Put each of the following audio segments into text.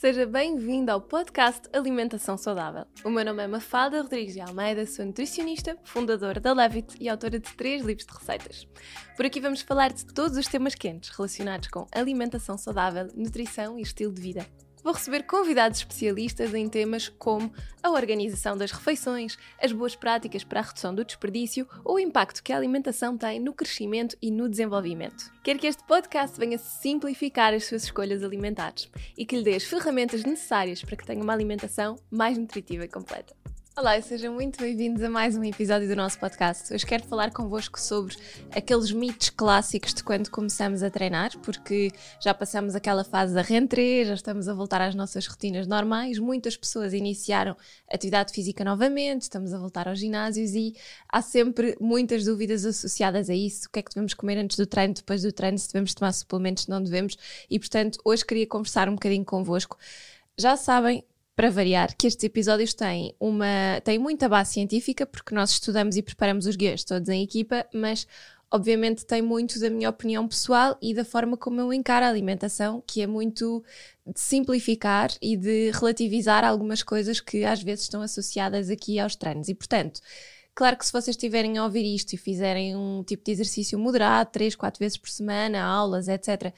Seja bem-vindo ao podcast Alimentação Saudável. O meu nome é Mafalda Rodrigues de Almeida, sou nutricionista, fundadora da Levit e autora de três livros de receitas. Por aqui vamos falar de todos os temas quentes relacionados com alimentação saudável, nutrição e estilo de vida. Vou receber convidados especialistas em temas como a organização das refeições, as boas práticas para a redução do desperdício ou o impacto que a alimentação tem no crescimento e no desenvolvimento. Quero que este podcast venha simplificar as suas escolhas alimentares e que lhe dê as ferramentas necessárias para que tenha uma alimentação mais nutritiva e completa. Olá e sejam muito bem-vindos a mais um episódio do nosso podcast. Hoje quero falar convosco sobre aqueles mitos clássicos de quando começamos a treinar, porque já passamos aquela fase da rentrée, já estamos a voltar às nossas rotinas normais. Muitas pessoas iniciaram atividade física novamente, estamos a voltar aos ginásios e há sempre muitas dúvidas associadas a isso. O que é que devemos comer antes do treino, depois do treino, se devemos tomar suplementos, não devemos. E portanto, hoje queria conversar um bocadinho convosco. Já sabem, para variar, que estes episódios têm, uma, têm muita base científica, porque nós estudamos e preparamos os guias todos em equipa, mas obviamente tem muito da minha opinião pessoal e da forma como eu encaro a alimentação, que é muito de simplificar e de relativizar algumas coisas que às vezes estão associadas aqui aos treinos. E portanto, Claro que se vocês estiverem a ouvir isto e fizerem um tipo de exercício moderado, 3, 4 vezes por semana, aulas, etc.,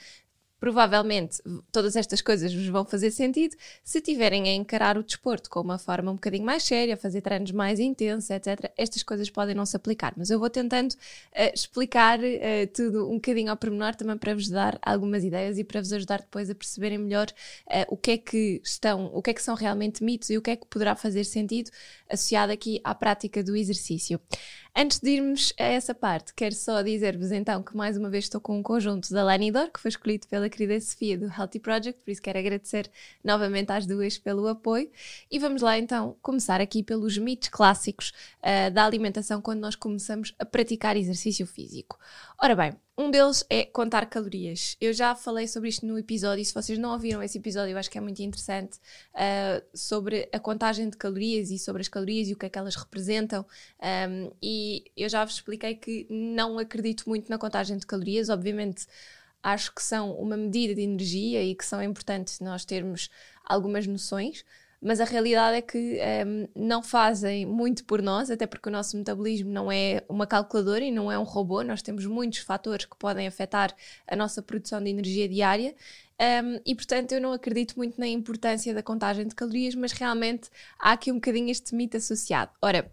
provavelmente todas estas coisas vos vão fazer sentido se tiverem a encarar o desporto com uma forma um bocadinho mais séria, fazer treinos mais intensos, etc. Estas coisas podem não se aplicar, mas eu vou tentando uh, explicar uh, tudo um bocadinho ao pormenor também para vos dar algumas ideias e para vos ajudar depois a perceberem melhor uh, o que é que estão, o que é que são realmente mitos e o que é que poderá fazer sentido associado aqui à prática do exercício. Antes de irmos a essa parte, quero só dizer-vos então que mais uma vez estou com um conjunto da Lanidor, que foi escolhido pela querida Sofia do Healthy Project, por isso quero agradecer novamente às duas pelo apoio. E vamos lá então começar aqui pelos mitos clássicos uh, da alimentação quando nós começamos a praticar exercício físico. Ora bem, um deles é contar calorias. Eu já falei sobre isto no episódio, se vocês não ouviram esse episódio, eu acho que é muito interessante uh, sobre a contagem de calorias e sobre as calorias e o que é que elas representam. Um, e eu já vos expliquei que não acredito muito na contagem de calorias, obviamente. Acho que são uma medida de energia e que são importantes nós termos algumas noções, mas a realidade é que um, ehm, não fazem muito por nós, até porque o nosso metabolismo não é uma calculadora e não é um robô, nós temos muitos fatores que podem afetar a nossa produção de energia diária. Um, ehm, e portanto eu não acredito muito na importância da contagem de calorias, mas realmente há aqui um bocadinho este mito associado. Ora,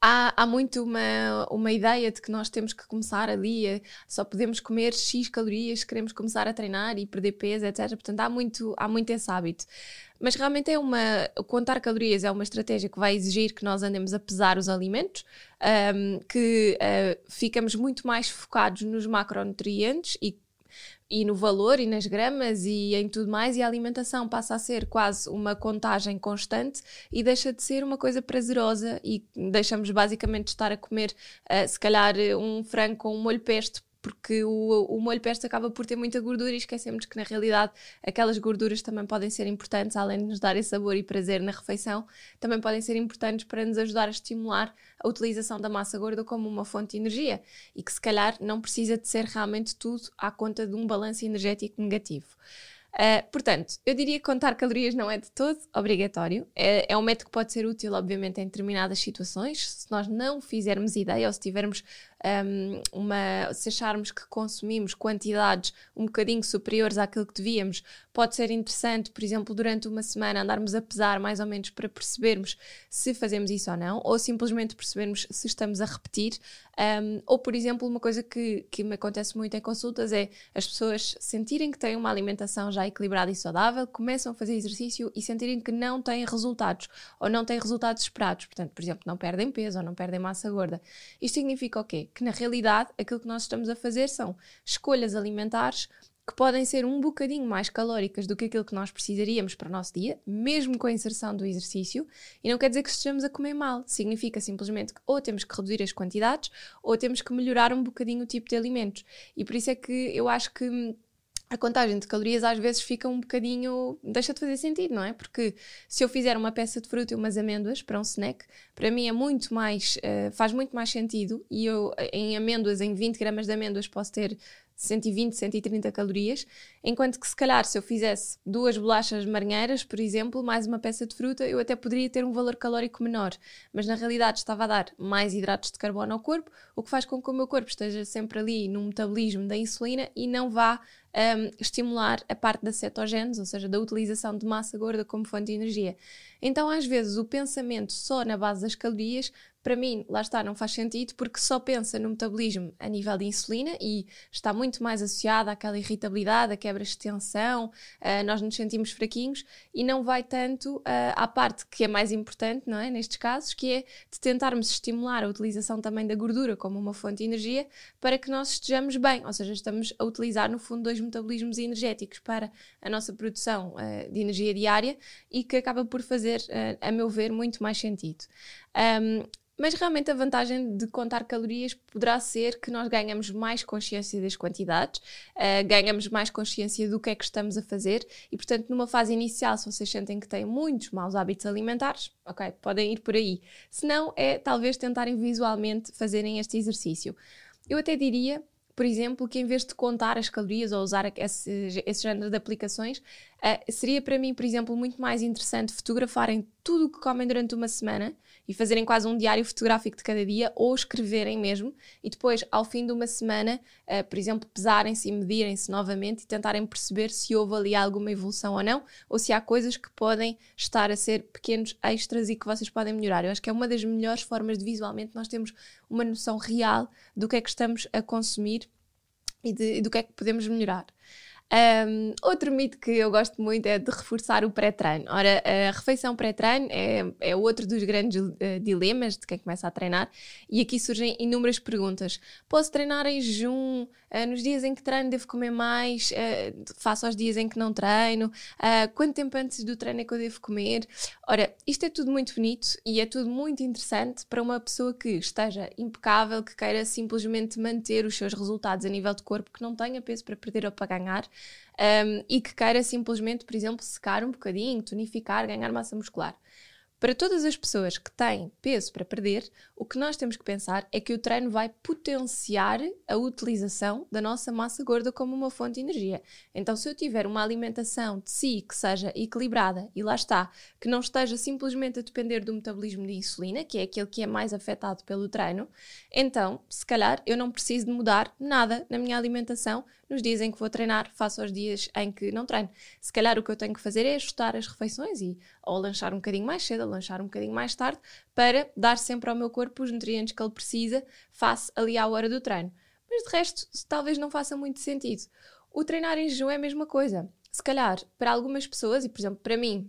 há, há muito uma, uma ideia de que nós temos que começar ali, só podemos comer X calorias, queremos começar a treinar e perder peso, etc. Portanto, há muito, há muito esse hábito. Mas realmente é uma. Contar calorias é uma estratégia que vai exigir que nós andemos a pesar os alimentos, um, que uh, ficamos muito mais focados nos macronutrientes e e no valor e nas gramas e em tudo mais, e a alimentação passa a ser quase uma contagem constante e deixa de ser uma coisa prazerosa e deixamos basicamente de estar a comer, uh, se calhar, um frango com um molho pesto porque o, o molho pesto acaba por ter muita gordura e esquecemos que na realidade aquelas gorduras também podem ser importantes, além de nos darem sabor e prazer na refeição, também podem ser importantes para nos ajudar a estimular a utilização da massa gorda como uma fonte de energia e que se calhar não precisa de ser realmente tudo à conta de um balanço energético negativo. Uh, portanto, eu diria que contar calorias não é de todo obrigatório. É, é um método que pode ser útil, obviamente, em determinadas situações. Se nós não fizermos ideia ou se tivermos um, uma, se acharmos que consumimos quantidades um bocadinho superiores àquilo que devíamos, pode ser interessante, por exemplo, durante uma semana andarmos a pesar mais ou menos para percebermos se fazemos isso ou não, ou simplesmente percebermos se estamos a repetir. Um, ou, por exemplo, uma coisa que, que me acontece muito em consultas é as pessoas sentirem que têm uma alimentação já equilibrada e saudável, começam a fazer exercício e sentirem que não têm resultados ou não têm resultados esperados. Portanto, por exemplo, não perdem peso ou não perdem massa gorda. Isto significa o quê? Que na realidade aquilo que nós estamos a fazer são escolhas alimentares que podem ser um bocadinho mais calóricas do que aquilo que nós precisaríamos para o nosso dia, mesmo com a inserção do exercício, e não quer dizer que estejamos a comer mal, significa simplesmente que ou temos que reduzir as quantidades ou temos que melhorar um bocadinho o tipo de alimentos. E por isso é que eu acho que a contagem de calorias às vezes fica um bocadinho. deixa de fazer sentido, não é? Porque se eu fizer uma peça de fruta e umas amêndoas para um snack, para mim é muito mais. Uh, faz muito mais sentido e eu, em amêndoas, em 20 gramas de amêndoas, posso ter 120, 130 calorias, enquanto que se calhar se eu fizesse duas bolachas marinheiras, por exemplo, mais uma peça de fruta, eu até poderia ter um valor calórico menor, mas na realidade estava a dar mais hidratos de carbono ao corpo, o que faz com que o meu corpo esteja sempre ali no metabolismo da insulina e não vá um, estimular a parte da cetogênese, ou seja, da utilização de massa gorda como fonte de energia. Então, às vezes, o pensamento só na base das calorias para mim, lá está, não faz sentido porque só pensa no metabolismo a nível de insulina e está muito mais associada àquela irritabilidade, à quebra de tensão, uh, nós nos sentimos fraquinhos e não vai tanto uh, à parte que é mais importante, não é? Nestes casos, que é de tentarmos estimular a utilização também da gordura como uma fonte de energia para que nós estejamos bem, ou seja, estamos a utilizar no fundo dois metabolismos energéticos para a nossa produção uh, de energia diária e que acaba por fazer, a meu ver, muito mais sentido. Um, mas realmente a vantagem de contar calorias poderá ser que nós ganhamos mais consciência das quantidades, uh, ganhamos mais consciência do que é que estamos a fazer e, portanto, numa fase inicial, se vocês sentem que têm muitos maus hábitos alimentares, ok, podem ir por aí. Se não, é talvez tentarem visualmente fazerem este exercício. Eu até diria por exemplo, que em vez de contar as calorias ou usar esse, esse género de aplicações, uh, seria para mim, por exemplo, muito mais interessante fotografarem tudo o que comem durante uma semana e fazerem quase um diário fotográfico de cada dia ou escreverem mesmo e depois, ao fim de uma semana, uh, por exemplo, pesarem-se e medirem-se novamente e tentarem perceber se houve ali alguma evolução ou não ou se há coisas que podem estar a ser pequenos extras e que vocês podem melhorar. Eu acho que é uma das melhores formas de visualmente nós termos uma noção real do que é que estamos a consumir e, de, e do que é que podemos melhorar. Um, outro mito que eu gosto muito é de reforçar o pré-treino. Ora, a refeição pré-treino é, é outro dos grandes uh, dilemas de quem começa a treinar, e aqui surgem inúmeras perguntas. Posso treinar em jejum? Uh, nos dias em que treino devo comer mais? Uh, faço aos dias em que não treino? quanto tempo antes do treino é que eu devo comer? Ora, isto é tudo muito bonito e é tudo muito interessante para uma pessoa que esteja impecável, que queira simplesmente manter os seus resultados a nível de corpo, que não tenha peso para perder ou para ganhar um, e que queira simplesmente, por exemplo, secar um bocadinho, tonificar, ganhar massa muscular. Para todas as pessoas que têm peso para perder, o que nós temos que pensar é que o treino vai potenciar a utilização da nossa massa gorda como uma fonte de energia. Então, se eu tiver uma alimentação de si que seja equilibrada e lá está, que não esteja simplesmente a depender do metabolismo de insulina, que é aquele que é mais afetado pelo treino, então, se calhar, eu não preciso de mudar nada na minha alimentação nos dias em que vou treinar, faço aos dias em que não treino. Se calhar o que eu tenho que fazer é ajustar as refeições e ou lanchar um bocadinho mais cedo, ou lanchar um bocadinho mais tarde, para dar sempre ao meu corpo os nutrientes que ele precisa, face ali à hora do treino. Mas de resto, talvez não faça muito sentido. O treinar em jejum é a mesma coisa. Se calhar, para algumas pessoas, e por exemplo, para mim,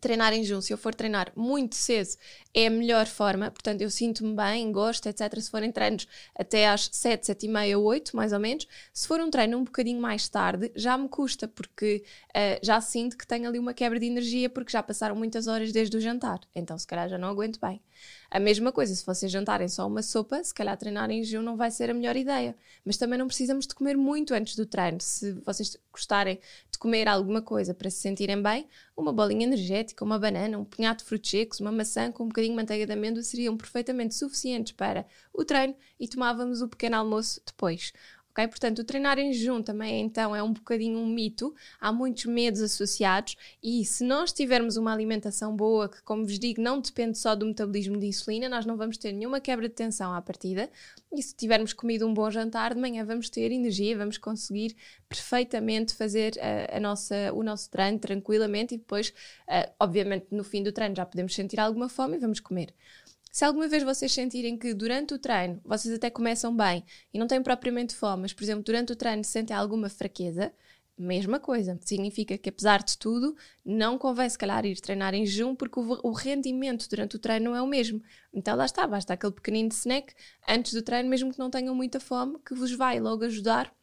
treinar em jejum, se eu for treinar muito cedo, é a melhor forma. Portanto, eu sinto-me bem, gosto, etc. Se forem treinos até às 7, 7 e meia, 8, mais ou menos. Se for um treino um bocadinho mais tarde, já me custa, porque uh, já sinto que tenho ali uma quebra de energia, porque já passaram muitas horas desde o jantar. Então, se calhar já não aguento bem. A mesma coisa, se vocês jantarem só uma sopa, se calhar treinar em jejum não vai ser a melhor ideia. Mas também não precisamos de comer muito antes do treino. Se vocês gostarem de comer alguma coisa para se sentirem bem, uma bolinha energética, uma banana, um punhado de frutos secos, uma maçã com um bocadinho de manteiga de amêndoa seriam perfeitamente suficientes para o treino e tomávamos o pequeno almoço depois. Okay? Portanto, o treinar em jejum também então é um bocadinho um mito, há muitos medos associados e se nós tivermos uma alimentação boa, que como vos digo não depende só do metabolismo de insulina, nós não vamos ter nenhuma quebra de tensão à partida e se tivermos comido um bom jantar de manhã vamos ter energia, vamos conseguir perfeitamente fazer a, eh, a nossa, o nosso treino tranquilamente e depois, uh, obviamente no fim do treino já podemos sentir alguma fome e vamos comer. Se alguma vez vocês sentirem que durante o treino vocês até começam bem e não têm propriamente fome, mas por exemplo durante o treino sentem alguma fraqueza, mesma coisa. Significa que, apesar de tudo, não convém se calhar ir treinar em jejum porque o, o, rendimento durante o treino não é o mesmo. Então lá está, basta aquele pequenino snack antes do treino, mesmo que não tenham muita fome, que vos vai logo ajudar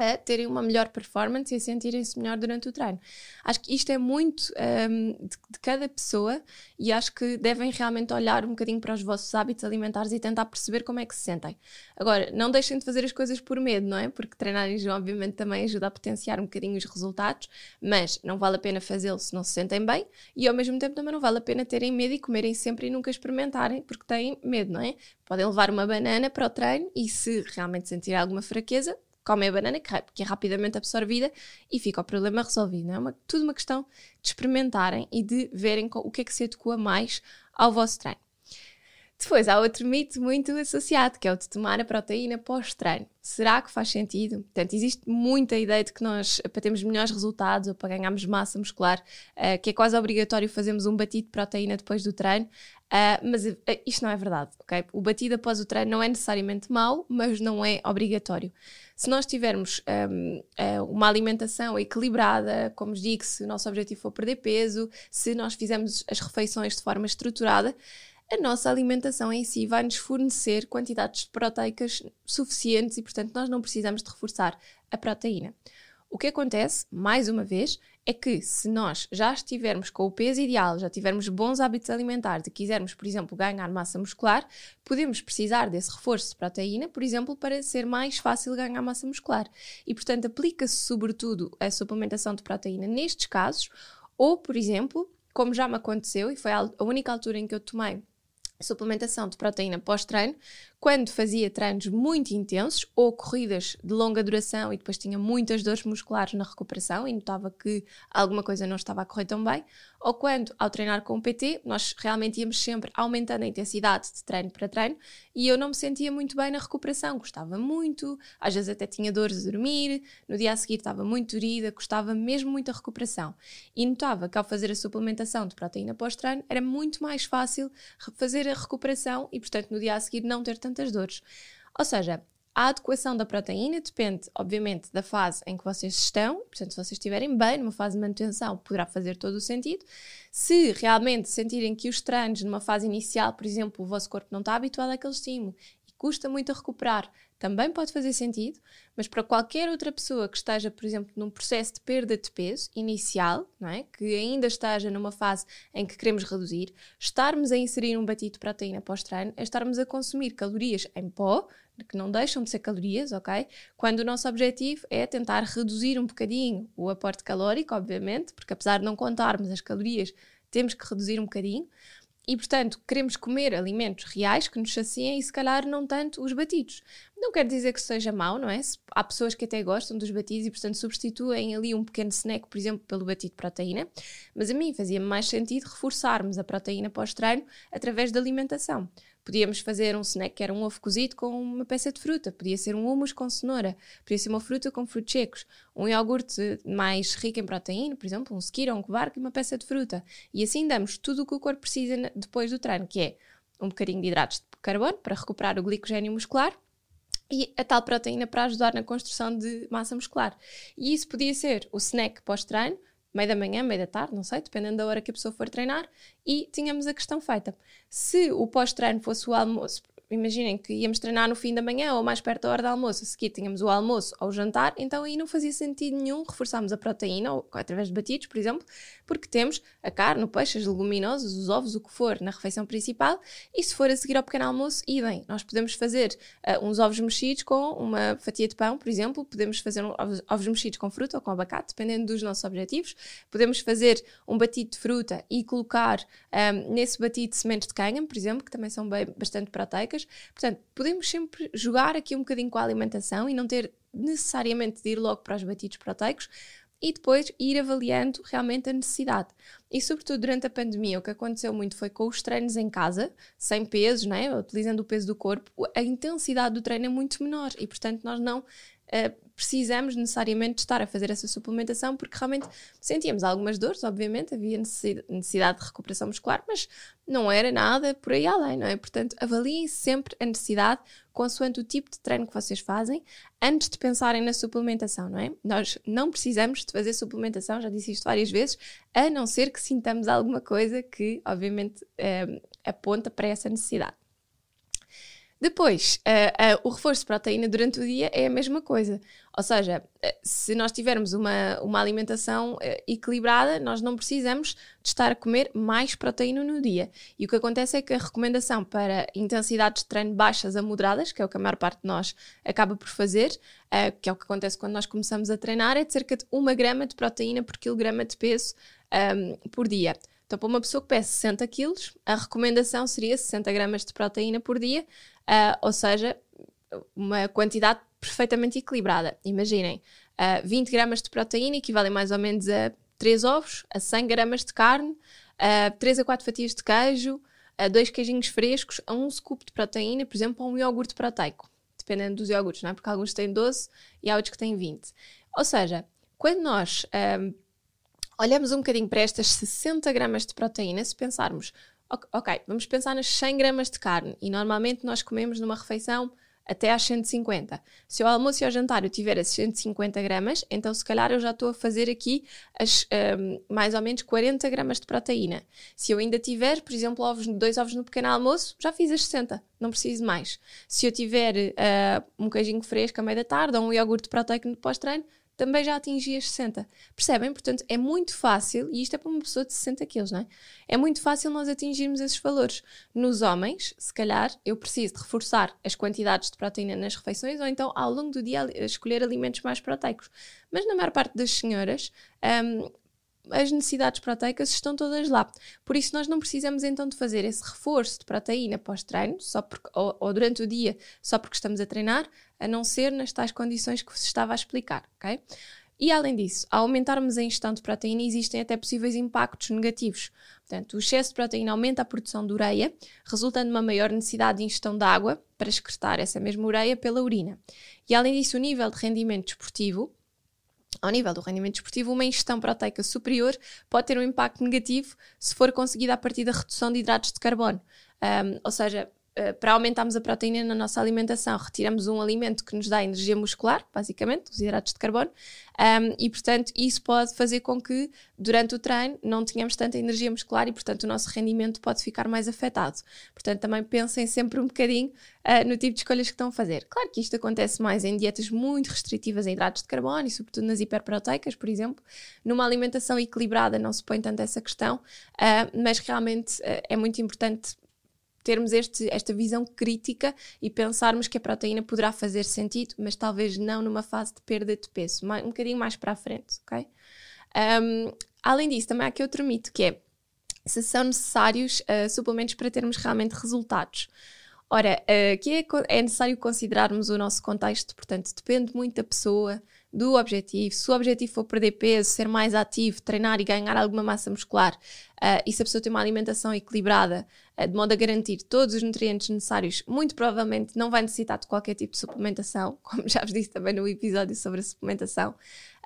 a terem uma melhor performance e a sentirem-se melhor durante o treino. Acho que isto é muito um, de, de, cada pessoa e acho que devem realmente olhar um bocadinho para os vossos hábitos alimentares e tentar perceber como é que se sentem. Agora, não deixem de fazer as coisas por medo, não é? Porque treinar em jejum, obviamente, também ajuda a potenciar um bocadinho os resultados, mas não vale a pena fazê-lo se não se sentem bem e ao mesmo tempo também não vale a pena terem medo e comerem sempre e nunca experimentarem porque têm medo, não é? Podem levar uma banana para o treino e se realmente sentirem alguma fraqueza, comem a banana que é rapidamente absorvida e fica o problema resolvido. Não é uma, tudo uma questão de experimentarem e de verem o que é que se adequa mais ao vosso treino. Depois há outro mito muito associado, que é o de tomar a proteína pós-treino. Será que faz sentido? Portanto, existe muita ideia de que nós, para termos melhores resultados ou para ganharmos massa muscular, uh, que é quase obrigatório fazermos um batido de proteína depois do treino. Uh, mas uh, isto não é verdade, ok? O batido após o treino não é necessariamente mau, mas não é obrigatório. Se nós tivermos um, uma alimentação equilibrada, como digo, se o nosso objetivo for perder peso, se nós fizermos as refeições de forma estruturada, a nossa alimentação em si vai nos fornecer quantidades proteicas suficientes e, portanto, nós não precisamos de reforçar a proteína. O que acontece, mais uma vez, é que se nós já estivermos com o peso ideal, já tivermos bons hábitos alimentares e quisermos, por exemplo, ganhar massa muscular, podemos precisar desse reforço de proteína, por exemplo, para ser mais fácil ganhar massa muscular. E, portanto, aplica-se sobretudo a suplementação de proteína nestes casos, ou, por exemplo, como já me aconteceu, e foi a única altura em que eu tomei suplementação de proteína pós-treino, quando fazia treinos muito intensos ou corridas de longa duração e depois tinha muitas dores musculares na recuperação e notava que alguma coisa não estava a correr tão bem, ou quando, ao treinar com o PT, nós realmente íamos sempre aumentando a intensidade de treino para treino e eu não me sentia muito bem na recuperação, gostava muito, às vezes até tinha dores de dormir, no dia a seguir estava muito dorida, gostava mesmo muito da recuperação. E notava que ao fazer a suplementação de proteína pós-treino era muito mais fácil fazer a recuperação e, portanto, no dia a seguir não ter tantas dores. Ou seja, a adequação da proteína depende, obviamente, da fase em que vocês estão. Portanto, se vocês estiverem bem, numa fase de manutenção, poderá fazer todo o sentido. Se realmente sentirem que os treinos, numa fase inicial, por exemplo, o vosso corpo não está habituado àquele estímulo e custa muito a recuperar, também pode fazer sentido, mas para qualquer outra pessoa que esteja, por exemplo, num processo de perda de peso inicial, não é? que ainda esteja numa fase em que queremos reduzir, estarmos a inserir um batido de proteína pós-treino é estarmos a consumir calorias em pó, que não deixam de ser calorias, ok? Quando o nosso objetivo é tentar reduzir um bocadinho o aporte calórico, obviamente, porque apesar de não contarmos as calorias, temos que reduzir um bocadinho. E, portanto, queremos comer alimentos reais que nos saciem e, se calhar, não tanto os batidos. Não quer dizer que seja mau, não é? Há pessoas que até gostam dos batidos e, portanto, substituem ali um pequeno snack, por exemplo, pelo batido de proteína. Mas a mim fazia mais sentido reforçarmos a proteína pós-treino através da alimentação. Podíamos fazer um snack que era um ovo cozido com uma peça de fruta, podia ser um hummus com cenoura, podia ser uma fruta com frutos secos, um iogurte mais rico em proteína, por exemplo, um skir ou um quark e uma peça de fruta. E assim damos tudo o que o corpo precisa depois do treino, que é um bocadinho de hidratos de carbono para recuperar o glicogênio muscular e a tal proteína para ajudar na construção de massa muscular. E isso podia ser o snack pós-treino, meio da manhã, meio da tarde, não sei, dependendo da hora que a pessoa for treinar, e tínhamos a questão feita. Se o pós-treino fosse o almoço, imaginem que íamos treinar no fim da manhã ou mais perto da hora do almoço, a seguir tínhamos o almoço ou o jantar, então aí não fazia sentido nenhum reforçarmos a proteína, ou através de batidos, por exemplo, porque temos a carne, o peixe, as leguminosas, os ovos, o que for, na refeição principal, e se for a seguir ao pequeno almoço, idem. Nós podemos fazer uh, uns ovos mexidos com uma fatia de pão, por exemplo, podemos fazer um, ovos, ovos mexidos com fruta ou com abacate, dependendo dos nossos objetivos, podemos fazer um batido de fruta e colocar um, ah, nesse batido sementes de cânhamo, por exemplo, que também são bem, bastante proteicas, Portanto, podemos sempre jogar aqui um bocadinho com a alimentação e não ter necessariamente de ir logo para os batidos proteicos e depois ir avaliando realmente a necessidade. E sobretudo durante a pandemia, o que aconteceu muito foi com os treinos em casa, sem pesos, né? utilizando o peso do corpo, a intensidade do treino é muito menor e, portanto, nós não uh, precisamos necessariamente estar a fazer essa suplementação porque realmente sentíamos algumas dores, obviamente, havia necessidade de recuperação muscular, mas não era nada por aí além, não é? Portanto, avaliem sempre a necessidade consoante o tipo de treino que vocês fazem antes de pensarem na suplementação, não é? Nós não precisamos de fazer suplementação, já disse isto várias vezes, a não ser que sintamos alguma coisa que, obviamente, é, aponta para essa necessidade. Depois, uh, uh, o reforço de proteína durante o dia é a mesma coisa. Ou seja, uh, se nós tivermos uma, uma alimentação equilibrada, nós não precisamos de estar a comer mais proteína no dia. E o que acontece é que a recomendação para intensidades de treino baixas a moderadas, que é o que a maior parte de nós acaba por fazer, que é o que acontece quando nós começamos a treinar, é de cerca de 1 grama de proteína por quilograma de peso um, por dia. Então, para uma pessoa que pesa 60 quilos, a recomendação seria 60 gramas de proteína por dia, uh, ou seja, uma quantidade perfeitamente equilibrada. Imaginem, uh, 20 gramas de proteína equivalem mais ou menos a 3 ovos, a 100 gramas de carne, a 3 a 4 fatias de queijo, a 2 queijinhos frescos, a 1 scoop de proteína, por exemplo, a um iogurte proteico, dependendo dos iogurtes, não é? Porque alguns têm 12 e há outros que têm 20. Ou seja, quando nós um, olhamos um bocadinho para estas 60 gramas de proteína, se pensarmos, ok, vamos pensar nas 100 gramas de carne e normalmente nós comemos numa refeição até às 150. Se o almoço e o jantar eu tiver as 150 gramas, então se calhar eu já estou a fazer aqui as, um, mais ou menos 40 gramas de proteína. Se eu ainda tiver, por exemplo, ovos, dois ovos no pequeno almoço, já fiz as 60, não preciso mais. Se eu tiver uh, um queijinho fresco à meia da tarde ou um iogurte proteico no pós-treino, também já atingi as 60. Percebem? Portanto, é muito fácil, e isto é para uma pessoa de 60 quilos, não é? É muito fácil nós atingirmos esses valores. Nos homens, se calhar, eu preciso de reforçar as quantidades de proteína nas refeições, ou então, ao longo do dia, escolher alimentos mais proteicos. Mas na maior parte das senhoras, um, as necessidades proteicas estão todas lá. Por isso, nós não precisamos então de fazer esse reforço de proteína pós-treino, ou, ou, durante o dia, só porque estamos a treinar, a não ser nas tais condições que vos estava a explicar, ok? E além disso, ao aumentarmos a ingestão de proteína, existem até possíveis impactos negativos. Portanto, o excesso de proteína aumenta a produção de ureia, resultando numa maior necessidade de ingestão de água para excretar essa mesma ureia pela urina. E além disso, o nível de rendimento desportivo ao nível do rendimento desportivo, uma ingestão proteica superior pode ter um impacto negativo se for conseguida a partir da redução de hidratos de carbono. Um, ou seja, para aumentarmos a proteína na nossa alimentação, retiramos um alimento que nos dá energia muscular, basicamente, os hidratos de carbono, um, e portanto isso pode fazer com que durante o treino não tenhamos tanta energia muscular e portanto o nosso rendimento pode ficar mais afetado. Portanto, também pensem sempre um bocadinho uh, no tipo de escolhas que estão a fazer. Claro que isto acontece mais em dietas muito restritivas em hidratos de carbono e sobretudo nas hiperproteicas, por exemplo. Numa alimentação equilibrada não se põe tanto essa questão, uh, mas realmente uh, é muito importante termos este, esta visão crítica e pensarmos que a proteína poderá fazer sentido, mas talvez não numa fase de perda de peso, um bocadinho mais para a frente, ok? Um, além disso, também há aqui outro mito que é se são necessários uh, suplementos para termos realmente resultados. Ora, uh, que é, é necessário considerarmos o nosso contexto, portanto, depende muito da pessoa, do objetivo. Se o objetivo for perder peso, ser mais ativo, treinar e ganhar alguma massa muscular, uh, e se a pessoa tem uma alimentação equilibrada, de modo a garantir todos os nutrientes necessários, muito provavelmente não vai necessitar de qualquer tipo de suplementação, como já vos disse também no episódio sobre a suplementação.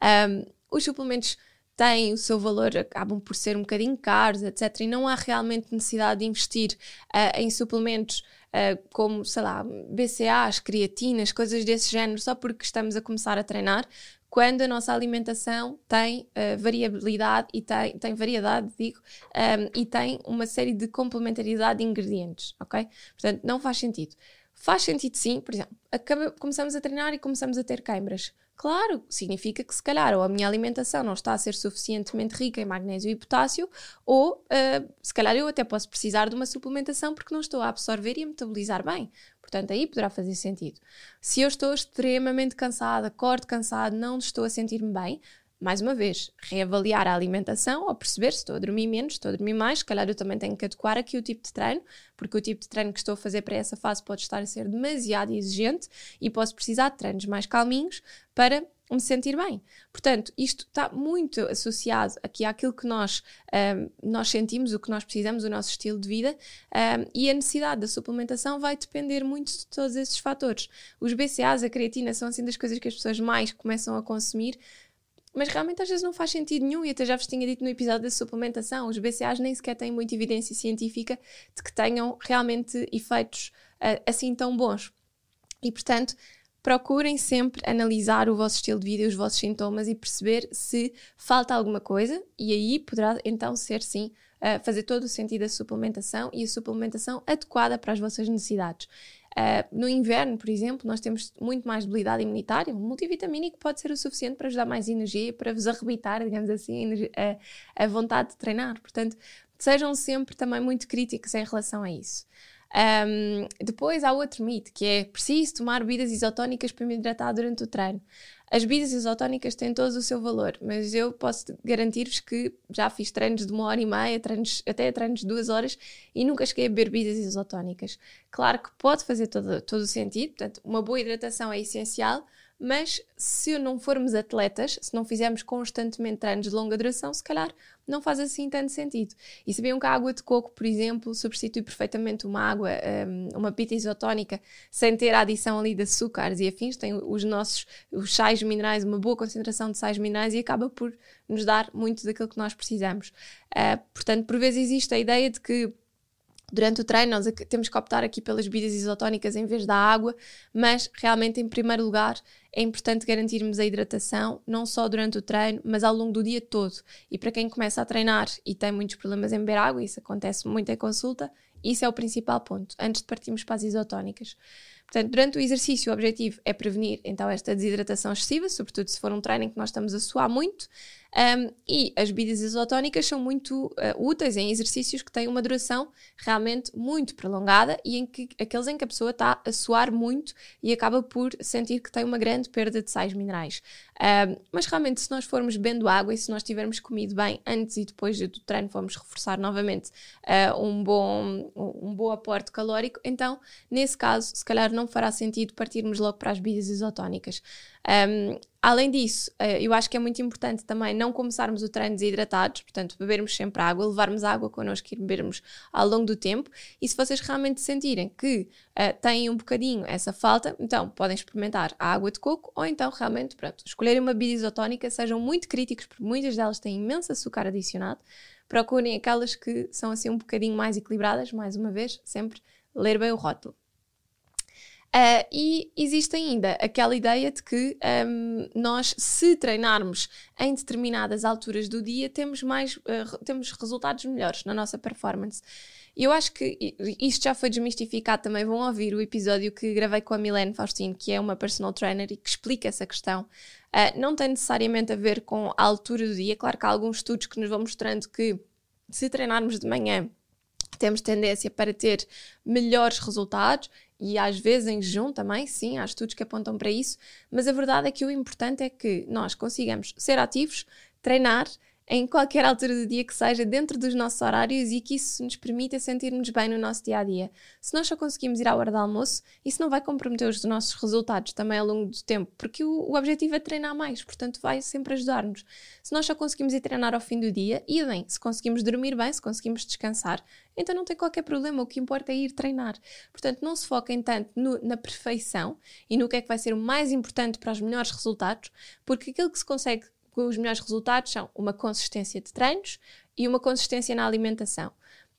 Um, os suplementos têm o seu valor, acabam por ser um bocadinho caros, etc. E não há realmente necessidade de investir uh, em suplementos uh, como, sei lá, BCAAs, creatinas, coisas desse género, só porque estamos a começar a treinar, quando a nossa alimentação tem uh, variabilidade e tem, tem variedade, digo, um, e tem uma série de complementaridade de ingredientes, ok? Portanto, não faz sentido. Faz sentido sim, por exemplo, acaba, começamos a treinar e começamos a ter queimbras. Claro, significa que se calhar ou a minha alimentação não está a ser suficientemente rica em magnésio e potássio, ou uh, se calhar eu até posso precisar de uma suplementação porque não estou a absorver e a metabolizar bem. Portanto, aí poderá fazer sentido. Se eu estou extremamente cansada, acordo cansado, não estou a sentir-me bem, mais uma vez, reavaliar a alimentação ou perceber se estou a dormir menos, estou a dormir mais, se calhar eu também tenho que adequar aqui o tipo de treino, porque o tipo de treino que estou a fazer para essa fase pode estar a ser demasiado exigente e posso precisar de treinos mais calminhos para me sentir bem. Portanto, isto está muito associado aqui àquilo que nós, um, nós sentimos, o que nós precisamos, o nosso estilo de vida um, e a necessidade da suplementação vai depender muito de todos esses fatores. Os BCAAs, a creatina, são assim das coisas que as pessoas mais começam a consumir mas realmente às vezes não faz sentido nenhum, e até já vos tinha dito no episódio da suplementação, os BCAAs nem sequer têm muita evidência científica de que tenham realmente efeitos uh, assim tão bons. E portanto, procurem sempre analisar o vosso estilo de vida e os vossos sintomas e perceber se falta alguma coisa, e aí poderá então ser sim uh, fazer todo o sentido a suplementação e a suplementação adequada para as vossas necessidades. Uh, no inverno, por exemplo, nós temos muito mais debilidade imunitária. Um multivitamínico pode ser o suficiente para vos dar mais energia, para vos arrebitar, digamos assim, a, a vontade de treinar. Portanto, sejam sempre também muito críticos em relação a isso. Um, depois há outro mito que é preciso tomar bebidas isotónicas para me hidratar durante o treino. As bebidas isotónicas têm todos o seu valor, mas eu posso garantir-vos que já fiz treinos de uma hora e meia, treinos, até treinos de duas horas e nunca cheguei a beber bebidas isotónicas. Claro que pode fazer todo, todo o sentido, portanto, uma boa hidratação é essencial, mas se não formos atletas, se não fizermos constantemente treinos de longa duração, se calhar não faz assim tanto sentido. E sabiam que a água de coco, por exemplo, substitui perfeitamente uma água, um, uma pita isotónica, sem ter a adição ali de açúcares e afins, tem os nossos os sais minerais, uma boa concentração de sais minerais e acaba por nos dar muito daquilo que nós precisamos. Uh, portanto, por vezes existe a ideia de que Durante o treino, nós temos que optar aqui pelas bebidas isotónicas em vez da água, mas realmente, em primeiro lugar, é importante garantirmos a hidratação, não só durante o treino, mas ao longo do dia todo. E para quem começa a treinar e tem muitos problemas em beber água, isso acontece muito em consulta, isso é o principal ponto, antes de partirmos para as isotónicas. Portanto, durante o exercício, o objetivo é prevenir então esta desidratação excessiva, sobretudo se for um treino em que nós estamos a suar muito, um, e as bebidas isotónicas são muito uh, úteis em exercícios que têm uma duração realmente muito prolongada e em que aqueles em que a pessoa está a suar muito e acaba por sentir que tem uma grande perda de sais minerais. Um, mas realmente, se nós formos bebendo água e se nós tivermos comido bem antes e depois do treino, vamos reforçar novamente uh, um, bom, um bom aporte calórico, então, nesse caso, se calhar não fará sentido partirmos logo para as bebidas isotónicas. Um, além disso, uh, eu acho que é muito importante também não começarmos o treino desidratados, portanto, bebermos sempre água, levarmos água connosco e bebermos ao longo do tempo. E se vocês realmente sentirem que uh, têm um bocadinho essa falta, então podem experimentar a água de coco ou então realmente, pronto, escolherem uma bebida isotónica, sejam muito críticos, porque muitas delas têm imenso açúcar adicionado. Procurem aquelas que são assim um bocadinho mais equilibradas, mais uma vez, sempre ler bem o rótulo. Uh, e existe ainda aquela ideia de que um, nós, se treinarmos em determinadas alturas do dia, temos, mais, uh, temos resultados melhores na nossa performance. Eu acho que isto já foi desmistificado também. Vão ouvir o episódio que gravei com a Milene Faustino, que é uma personal trainer e que explica essa questão. Uh, não tem necessariamente a ver com a altura do dia. Claro que há alguns estudos que nos vão mostrando que se treinarmos de manhã, temos tendência para ter melhores resultados e às vezes em jejum também, sim, há estudos que apontam para isso, mas a verdade é que o importante é que nós consigamos ser ativos, treinar em qualquer altura do dia que seja, dentro dos nossos horários e que isso nos permita sentir-nos bem no nosso dia a dia. Se nós só conseguimos ir à hora do almoço, isso não vai comprometer os nossos resultados também ao longo do tempo, porque o, o objetivo é treinar mais, portanto vai sempre ajudar-nos. Se nós só conseguimos ir treinar ao fim do dia, e bem, se conseguimos dormir bem, se conseguimos descansar, então não tem qualquer problema, o que importa é ir treinar. Portanto, não se foquem tanto no, na perfeição e no que é que vai ser o mais importante para os melhores resultados, porque aquilo que se consegue os melhores resultados são uma consistência de treinos e uma consistência na alimentação.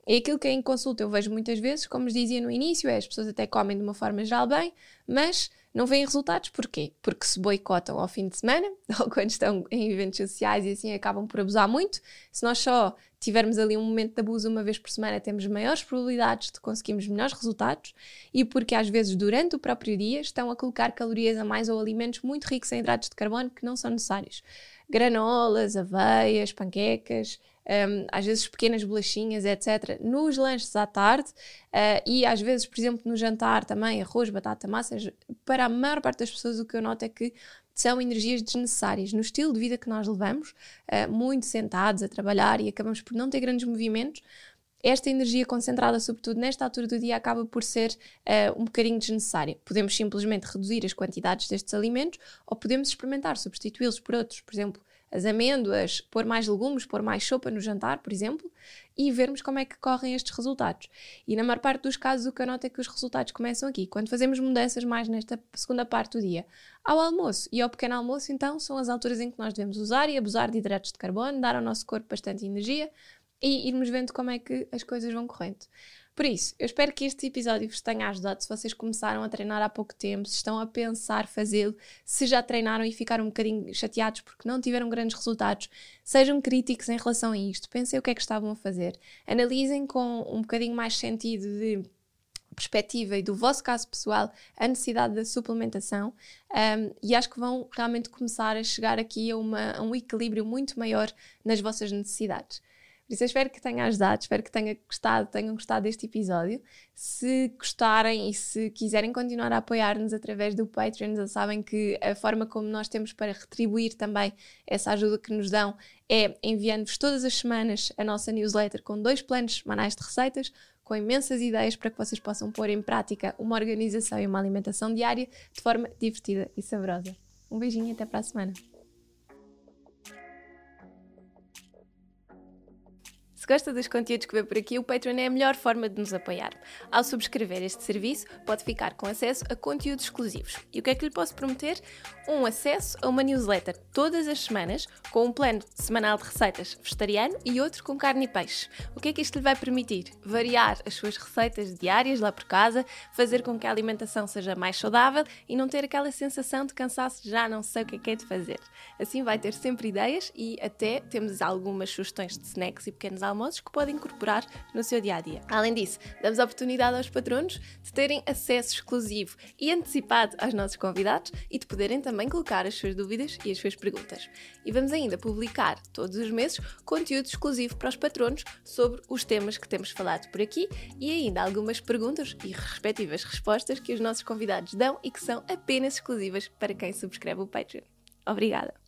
É aquilo que em consulta eu vejo muitas vezes, como dizia no início, é as pessoas até comem de uma forma geral bem, mas não veem resultados. Porquê? Porque se boicotam ao fim de semana ou quando estão em eventos sociais e assim acabam por abusar muito. Se nós só tivermos ali um momento de abuso uma vez por semana, temos maiores probabilidades de conseguirmos melhores resultados e porque às vezes durante o próprio dia estão a colocar calorias a mais ou alimentos muito ricos em hidratos de carbono que não são necessários granolas, aveias, panquecas, um, às vezes pequenas bolachinhas, etc., nos lanches à tarde uh, e às vezes, por exemplo, no jantar também, arroz, batata, massas. Para a maior parte das pessoas, o que eu noto é que são energias desnecessárias no estilo de vida que nós levamos, uh, muito sentados a trabalhar e acabamos por não ter grandes movimentos. Esta energia concentrada, sobretudo nesta altura do dia, acaba por ser uh, um bocadinho desnecessária. Podemos simplesmente reduzir as quantidades destes alimentos ou podemos experimentar substituí-los por outros, por exemplo, as amêndoas, pôr mais legumes, pôr mais sopa no jantar, por exemplo, e vermos como é que correm estes resultados. E na maior parte dos casos, o que eu noto é que os resultados começam aqui, quando fazemos mudanças mais nesta segunda parte do dia. Ao almoço e ao pequeno almoço, então, são as alturas em que nós devemos usar e abusar de hidratos de carbono, dar ao nosso corpo bastante energia, e irmos vendo como é que as coisas vão correndo. Por isso, eu espero que este episódio vos tenha ajudado. Se vocês começaram a treinar há pouco tempo, se estão a pensar fazê-lo, se já treinaram e ficaram um bocadinho chateados porque não tiveram grandes resultados, sejam críticos em relação a isto. Pensem o que é que estavam a fazer. Analisem com um bocadinho mais sentido de perspectiva e do vosso caso pessoal a necessidade da suplementação um, e acho que vão realmente começar a chegar aqui a, uma, a um equilíbrio muito maior nas vossas necessidades. Por isso eu espero que tenha ajudado, espero que tenha gostado, tenham gostado deste episódio. Se gostarem e se quiserem continuar a apoiar-nos através do Patreon, já sabem que a forma como nós temos para retribuir também essa ajuda que nos dão é enviando-vos todas as semanas a nossa newsletter com dois planos semanais de receitas, com imensas ideias para que vocês possam pôr em prática uma organização e uma alimentação diária de forma divertida e saborosa. Um beijinho e até para a semana. Se gosta dos conteúdos que vê por aqui, o Patreon é a melhor forma de nos apoiar. Ao subscrever este serviço, pode ficar com acesso a conteúdos exclusivos. E o que é que lhe posso prometer? Um acesso a uma newsletter todas as semanas, com um plano semanal de receitas vegetariano e outro com carne e peixe. O que é que isto lhe vai permitir? Variar as suas receitas diárias lá por casa, fazer com que a alimentação seja mais saudável e não ter aquela sensação de cansaço já não sei o que é que é de fazer. Assim vai ter sempre ideias e até temos algumas sugestões de snacks e pequenos almoços almoços que podem incorporar no seu dia a dia. Além disso, damos oportunidade aos patronos de terem acesso exclusivo e antecipado aos nossos convidados e de poderem também colocar as suas dúvidas e as suas perguntas. E vamos ainda publicar todos os meses conteúdo exclusivo para os patronos sobre os temas que temos falado por aqui e ainda algumas perguntas e respectivas respostas que os nossos convidados dão e que são apenas exclusivas para quem subscreve o Patreon. Obrigada!